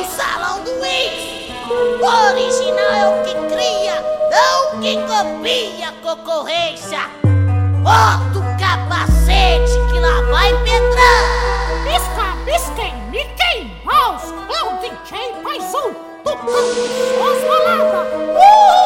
do Salão do Wix. O original é o que cria, não o que copia concorrência. Bota o capacete que lá vai pedrar. Pisca, pisca, Mickey Mouse é o DJ mais um tocando suas baladas. Uh!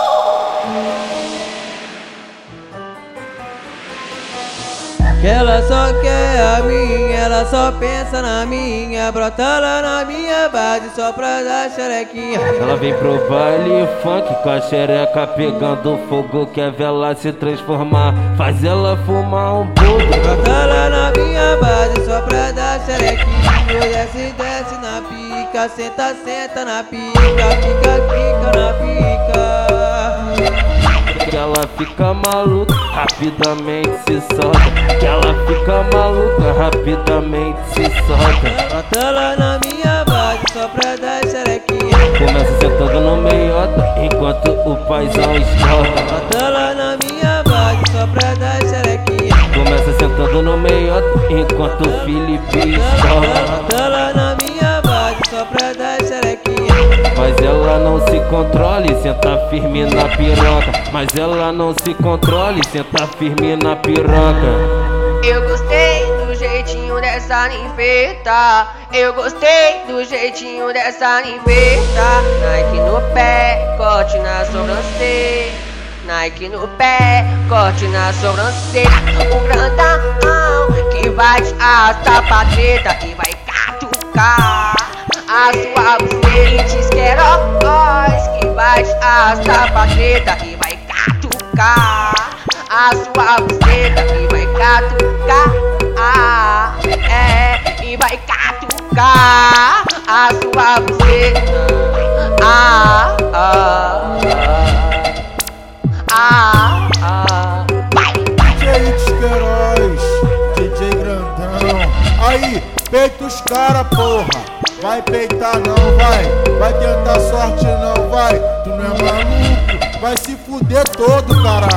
Que ela só quer a minha, ela só pensa na minha Brota lá na minha base só pra dar xerequinha. Ela vem pro baile funk com a xereca pegando fogo Quer ver ela se transformar, faz ela fumar um pouco Brota lá na minha base só pra dar xerequinha. Desce, desce na pica, senta, senta na pica Fica, fica na pica. Ela fica maluca, rapidamente se solta. Rapidamente se solta. Bota lá na minha base só pra dar xerequinha. Começa sentando no meiota, enquanto o paizão escolta. Bota lá na minha base só pra dar xerequinha. Começa sentando no meiota, enquanto o Felipe escolta. Bota lá na minha base só pra dar xerequinha. Mas ela não se controle, senta firme na piroca. Mas ela não se controle, senta firme na piroca. Eu gostei jeitinho dessa ninfeta. Eu gostei do jeitinho dessa ninfeta. Nike no pé, corte na sobrancelha. Nike no pé, corte na sobrancelha. O grandão que vai te arrastar pra treta e vai catucar a sua buceta. Diz que é nós que vai te arrastar pra treta e vai catucar a sua buceta e vai catucar. Ah, é, e vai catucar a sua buceta. Ah, ah, ah, ah. DJ Queiroz, DJ Grandão. Aí, peita os cara, porra. Vai peitar não, vai. Vai tentar sorte não, vai. Tu não é maluco, vai se fuder todo, caralho.